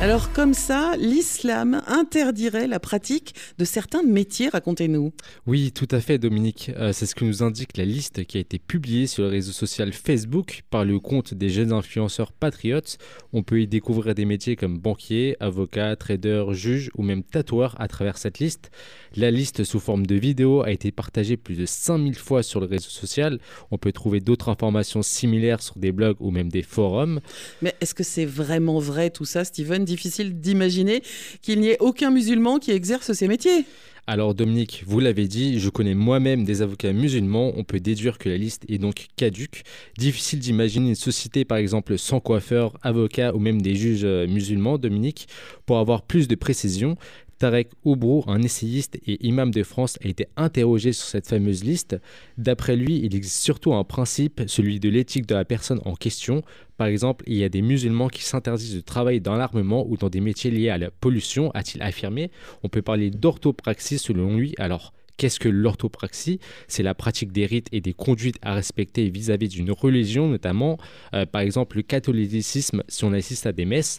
Alors comme ça, l'islam interdirait la pratique de certains métiers, racontez-nous. Oui, tout à fait Dominique. Euh, c'est ce que nous indique la liste qui a été publiée sur le réseau social Facebook par le compte des jeunes influenceurs patriotes. On peut y découvrir des métiers comme banquier, avocat, trader, juge ou même tatoueur à travers cette liste. La liste sous forme de vidéo a été partagée plus de 5000 fois sur le réseau social. On peut trouver d'autres informations similaires sur des blogs ou même des forums. Mais est-ce que c'est vraiment vrai tout ça, Steven? Difficile d'imaginer qu'il n'y ait aucun musulman qui exerce ces métiers. Alors Dominique, vous l'avez dit, je connais moi-même des avocats musulmans, on peut déduire que la liste est donc caduque. Difficile d'imaginer une société par exemple sans coiffeur, avocat ou même des juges euh, musulmans, Dominique. Pour avoir plus de précision, Tarek Oubrou, un essayiste et imam de France, a été interrogé sur cette fameuse liste. D'après lui, il existe surtout un principe, celui de l'éthique de la personne en question. Par exemple, il y a des musulmans qui s'interdisent de travailler dans l'armement ou dans des métiers liés à la pollution, a-t-il affirmé. On peut parler d'orthopraxie selon lui. Alors, Qu'est-ce que l'orthopraxie? C'est la pratique des rites et des conduites à respecter vis-à-vis d'une religion, notamment euh, par exemple le catholicisme si on assiste à des messes.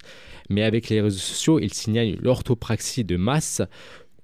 Mais avec les réseaux sociaux, il signale l'orthopraxie de masse.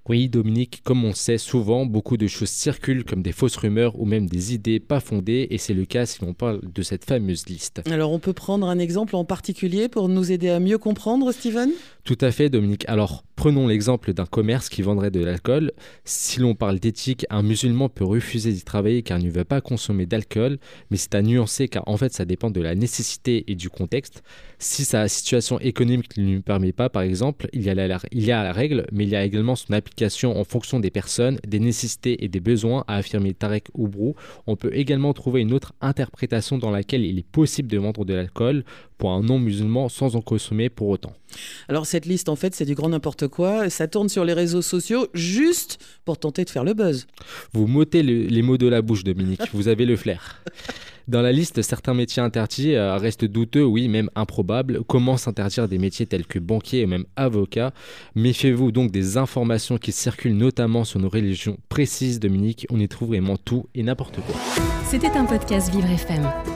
Oui, Dominique, comme on sait souvent, beaucoup de choses circulent comme des fausses rumeurs ou même des idées pas fondées, et c'est le cas si l'on parle de cette fameuse liste. Alors, on peut prendre un exemple en particulier pour nous aider à mieux comprendre, Steven? Tout à fait, Dominique. Alors, Prenons l'exemple d'un commerce qui vendrait de l'alcool. Si l'on parle d'éthique, un musulman peut refuser d'y travailler car il ne veut pas consommer d'alcool, mais c'est à nuancer car en fait ça dépend de la nécessité et du contexte. Si sa situation économique ne lui permet pas, par exemple, il y, a la, règle, mais il y a également son application en fonction des personnes, des nécessités et des besoins, a affirmé Tarek Oubrou. On peut également trouver une autre interprétation dans laquelle il est possible de vendre de l'alcool pour un non-musulman sans en consommer pour autant. Alors cette liste, en fait, c'est du grand n'importe quoi. Ça tourne sur les réseaux sociaux juste pour tenter de faire le buzz. Vous m'ôtez les mots de la bouche, Dominique. Vous avez le flair. Dans la liste, certains métiers interdits euh, restent douteux, oui, même improbables. Comment s'interdire des métiers tels que banquier et même avocat? Méfiez-vous donc des informations qui circulent notamment sur nos religions précises, Dominique. On y trouve vraiment tout et n'importe quoi. C'était un podcast Vivre FM.